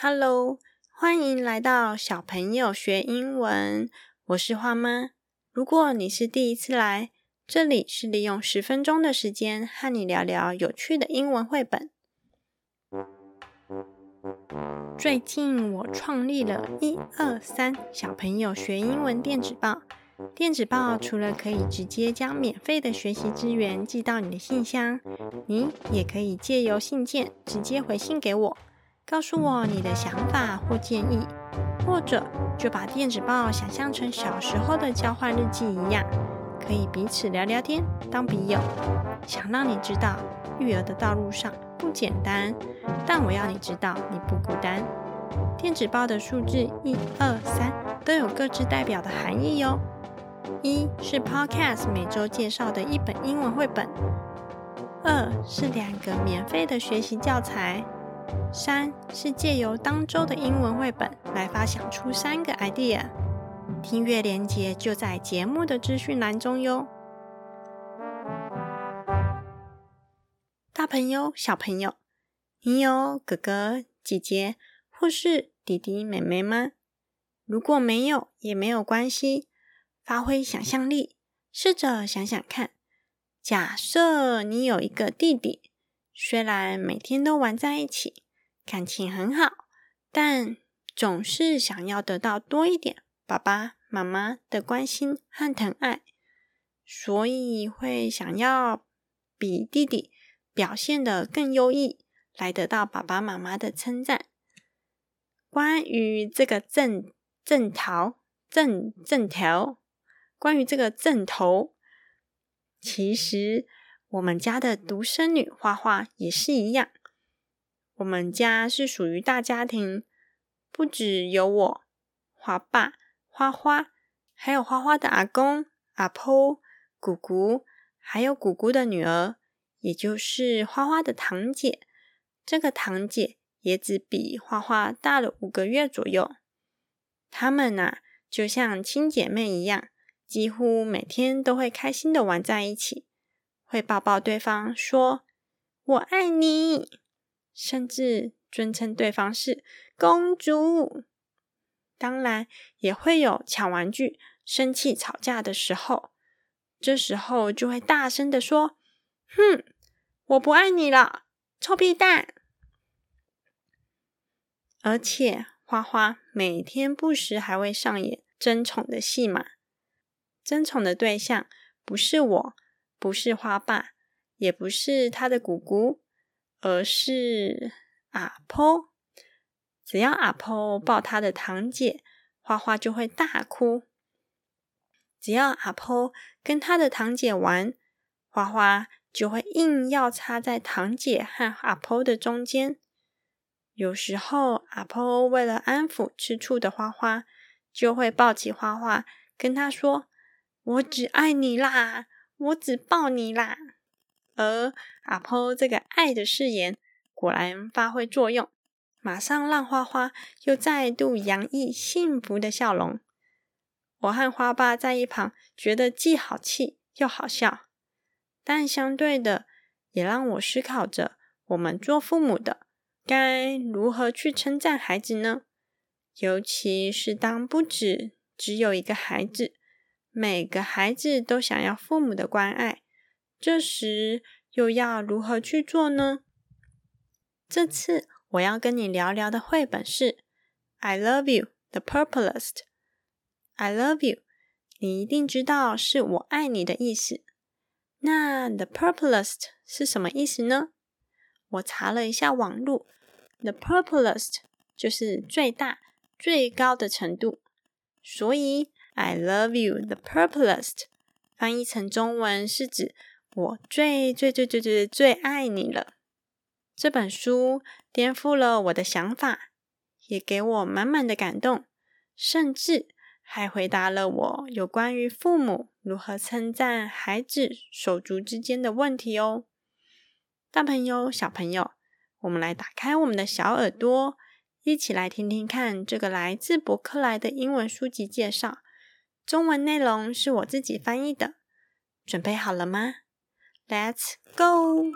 Hello，欢迎来到小朋友学英文。我是花妈。如果你是第一次来，这里是利用十分钟的时间和你聊聊有趣的英文绘本。最近我创立了一二三小朋友学英文电子报。电子报除了可以直接将免费的学习资源寄到你的信箱，你也可以借由信件直接回信给我。告诉我你的想法或建议，或者就把电子报想象成小时候的交换日记一样，可以彼此聊聊天，当笔友。想让你知道，育儿的道路上不简单，但我要你知道你不孤单。电子报的数字一二三都有各自代表的含义哟。一是 Podcast 每周介绍的一本英文绘本，二是两个免费的学习教材。三是借由当周的英文绘本来发想出三个 idea，听阅连接就在节目的资讯栏中哟。大朋友、小朋友，你有哥哥、姐姐或是弟弟、妹妹吗？如果没有也没有关系，发挥想象力，试着想想看，假设你有一个弟弟。虽然每天都玩在一起，感情很好，但总是想要得到多一点爸爸妈妈的关心和疼爱，所以会想要比弟弟表现的更优异，来得到爸爸妈妈的称赞。关于这个正正头正正头，关于这个正头，其实。我们家的独生女花花也是一样。我们家是属于大家庭，不只有我、花爸、花花，还有花花的阿公、阿婆、姑姑，还有姑姑的女儿，也就是花花的堂姐。这个堂姐也只比花花大了五个月左右。她们呐，就像亲姐妹一样，几乎每天都会开心的玩在一起。会抱抱对方，说“我爱你”，甚至尊称对方是公主。当然，也会有抢玩具、生气吵架的时候，这时候就会大声的说：“哼，我不爱你了，臭屁蛋！”而且，花花每天不时还会上演争宠的戏码。争宠的对象不是我。不是花爸，也不是他的姑姑，而是阿婆。只要阿婆抱他的堂姐，花花就会大哭；只要阿婆跟他的堂姐玩，花花就会硬要插在堂姐和阿婆的中间。有时候，阿婆为了安抚吃醋的花花，就会抱起花花，跟他说：“我只爱你啦。”我只抱你啦！而阿婆这个爱的誓言果然发挥作用，马上让花花又再度洋溢幸福的笑容。我和花爸在一旁觉得既好气又好笑，但相对的也让我思考着：我们做父母的该如何去称赞孩子呢？尤其是当不止只有一个孩子。每个孩子都想要父母的关爱，这时又要如何去做呢？这次我要跟你聊聊的绘本是《I Love You》The Purplest。I love you，你一定知道是我爱你的意思。那 The Purplest 是什么意思呢？我查了一下网路，The Purplest 就是最大、最高的程度，所以。I love you, the purplest。翻译成中文是指我最最最最最最爱你了。这本书颠覆了我的想法，也给我满满的感动，甚至还回答了我有关于父母如何称赞孩子手足之间的问题哦。大朋友、小朋友，我们来打开我们的小耳朵，一起来听听看这个来自博客来的英文书籍介绍。中文内容是我自己翻译的，准备好了吗？Let's go！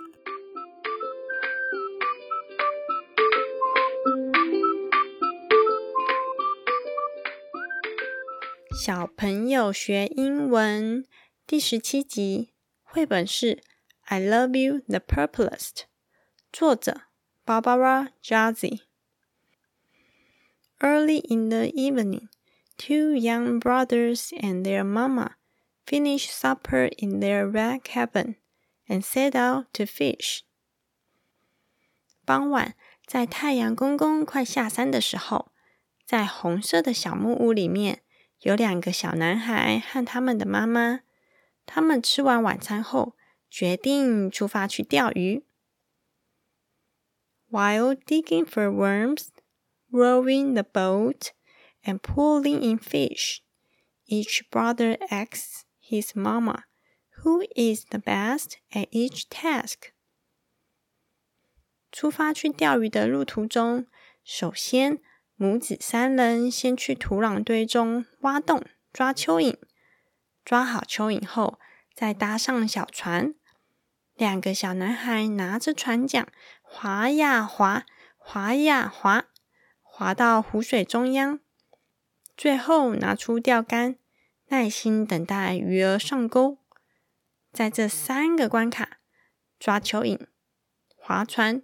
小朋友学英文第十七集，绘本是《I Love You the Purples》，作者 Barbara Jazzi。Early in the evening. two young brothers and their mama finished supper in their red cabin and set out to fish. 傍晚，在太阳公公快下山的时候，在红色的小木屋里面，有两个小男孩和他们的妈妈。他们吃完晚餐后，决定出发去钓鱼。While digging for worms, rowing the boat, And pulling in fish, each brother asks his mama, "Who is the best at each task?" 出发去钓鱼的路途中，首先母子三人先去土壤堆中挖洞抓蚯蚓，抓好蚯蚓后，再搭上小船。两个小男孩拿着船桨，划呀划，划呀划。划到湖水中央，最后拿出钓竿，耐心等待鱼儿上钩。在这三个关卡——抓蚯蚓、划船、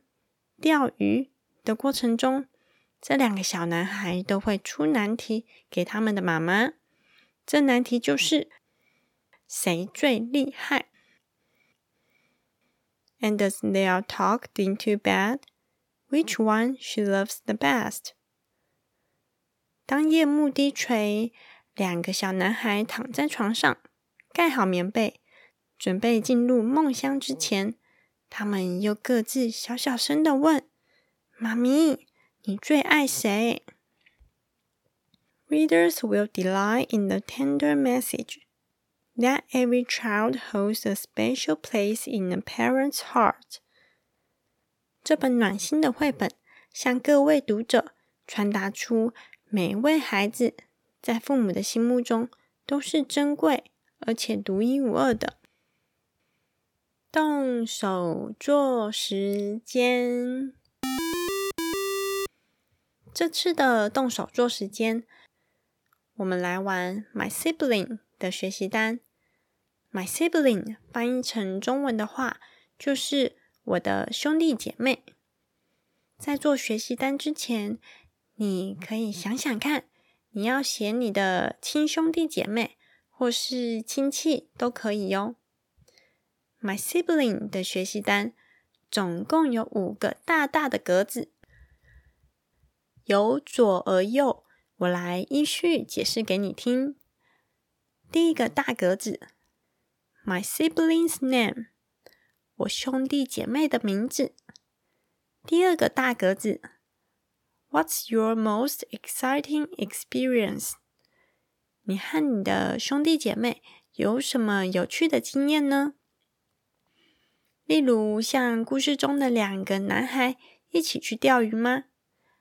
钓鱼的过程中，这两个小男孩都会出难题给他们的妈妈。这难题就是谁最厉害？And as they are talked into bed, which one she loves the best? 当夜幕低垂，两个小男孩躺在床上，盖好棉被，准备进入梦乡之前，他们又各自小小声的问：“妈咪，你最爱谁？”Readers will delight in the tender message that every child holds a special place in a parent's heart。这本暖心的绘本向各位读者传达出。每位孩子在父母的心目中都是珍贵而且独一无二的。动手做时间，这次的动手做时间，我们来玩 My Sibling 的学习单。My Sibling 翻译成中文的话，就是我的兄弟姐妹。在做学习单之前。你可以想想看，你要写你的亲兄弟姐妹或是亲戚都可以哟。My sibling 的学习单总共有五个大大的格子，由左而右，我来依序解释给你听。第一个大格子，My sibling's name，我兄弟姐妹的名字。第二个大格子。What's your most exciting experience？你和你的兄弟姐妹有什么有趣的经验呢？例如，像故事中的两个男孩一起去钓鱼吗？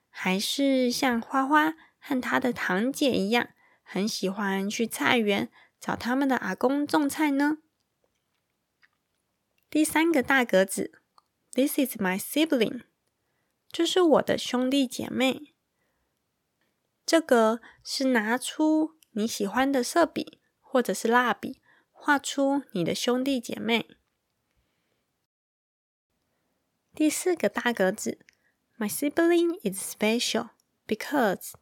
还是像花花和他的堂姐一样，很喜欢去菜园找他们的阿公种菜呢？第三个大格子，This is my sibling。这是我的兄弟姐妹。这个是拿出你喜欢的色笔或者是蜡笔，画出你的兄弟姐妹。第四个大格子，My sibling is special because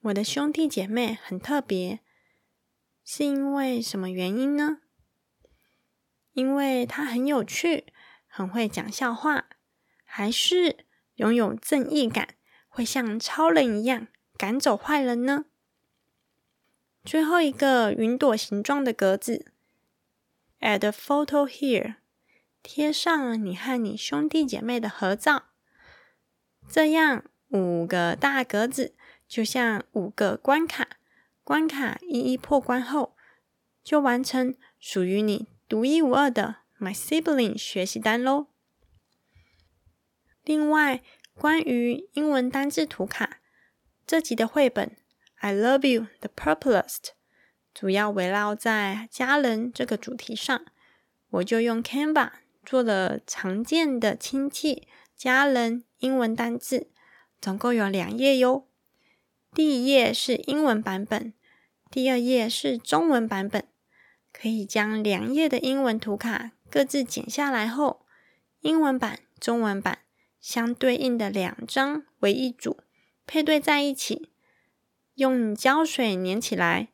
我的兄弟姐妹很特别，是因为什么原因呢？因为他很有趣，很会讲笑话。还是拥有正义感，会像超人一样赶走坏人呢？最后一个云朵形状的格子，Add a photo here，贴上你和你兄弟姐妹的合照。这样五个大格子就像五个关卡，关卡一一破关后，就完成属于你独一无二的 My Sibling 学习单喽。另外，关于英文单字图卡，这集的绘本《I Love You the Purplest》主要围绕在家人这个主题上，我就用 Canva 做了常见的亲戚、家人英文单字，总共有两页哟。第一页是英文版本，第二页是中文版本。可以将两页的英文图卡各自剪下来后，英文版、中文版相对应的两张为一组，配对在一起，用胶水粘起来。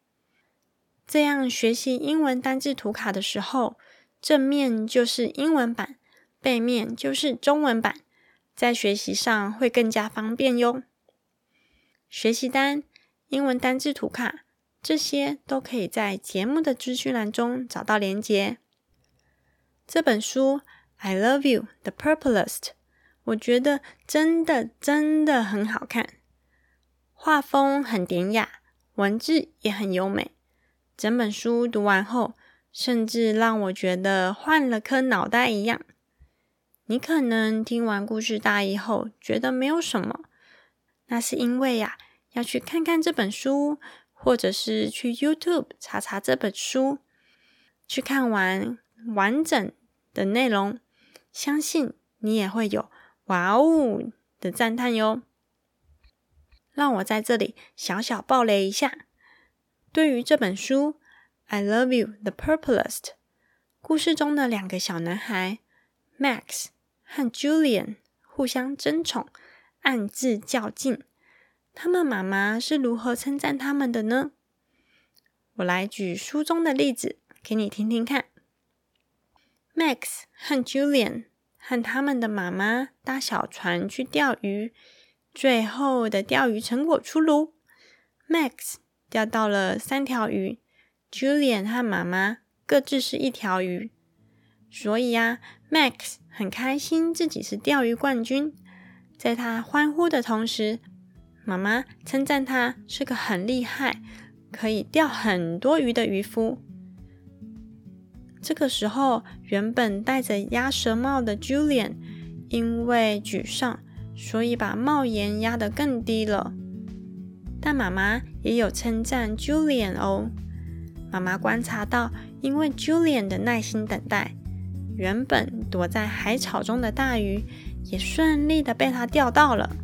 这样学习英文单字图卡的时候，正面就是英文版，背面就是中文版，在学习上会更加方便哟。学习单、英文单字图卡，这些都可以在节目的资讯栏中找到连接。这本书《I Love You: The Purplest》，我觉得真的真的很好看，画风很典雅，文字也很优美。整本书读完后，甚至让我觉得换了颗脑袋一样。你可能听完故事大意后觉得没有什么，那是因为呀，要去看看这本书，或者是去 YouTube 查查这本书，去看完完整的内容，相信你也会有“哇哦”的赞叹哟。让我在这里小小爆雷一下。对于这本书，《I Love You: The Purplest》，故事中的两个小男孩 Max 和 Julian 互相争宠，暗自较劲。他们妈妈是如何称赞他们的呢？我来举书中的例子给你听听看。Max 和 Julian 和他们的妈妈搭小船去钓鱼，最后的钓鱼成果出炉，Max。钓到了三条鱼，Julian 和妈妈各自是一条鱼，所以啊，Max 很开心自己是钓鱼冠军。在他欢呼的同时，妈妈称赞他是个很厉害、可以钓很多鱼的渔夫。这个时候，原本戴着鸭舌帽的 Julian 因为沮丧，所以把帽檐压得更低了。但妈妈也有称赞 Julian 哦。妈妈观察到，因为 Julian 的耐心等待，原本躲在海草中的大鱼也顺利的被他钓到了。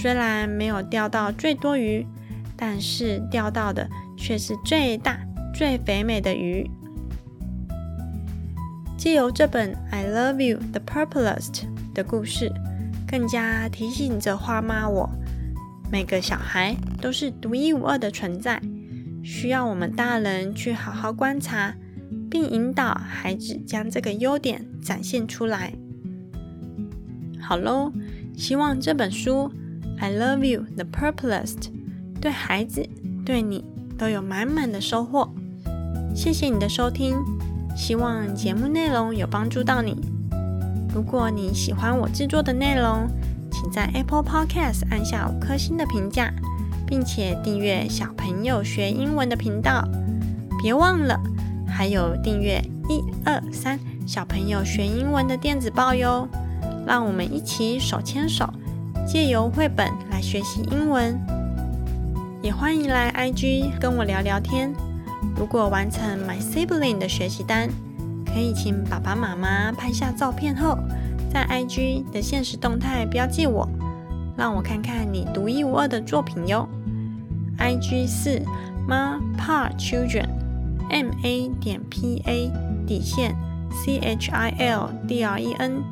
虽然没有钓到最多鱼，但是钓到的却是最大、最肥美的鱼。借由这本《I Love You: The Purplest》的故事，更加提醒着花妈我。每个小孩都是独一无二的存在，需要我们大人去好好观察，并引导孩子将这个优点展现出来。好喽，希望这本书《I Love You: The Purplest》对孩子、对你都有满满的收获。谢谢你的收听，希望节目内容有帮助到你。如果你喜欢我制作的内容，请在 Apple Podcast 按下五颗星的评价，并且订阅小朋友学英文的频道。别忘了还有订阅一二三小朋友学英文的电子报哟。让我们一起手牵手，借由绘本来学习英文。也欢迎来 IG 跟我聊聊天。如果完成 My Sibling 的学习单，可以请爸爸妈妈拍下照片后。在 IG 的现实动态标记我，让我看看你独一无二的作品哟。IG 是 Ma Pa Children，M A 点 P A 底线 C H I L D R E N。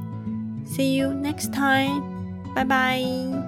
See you next time，拜拜。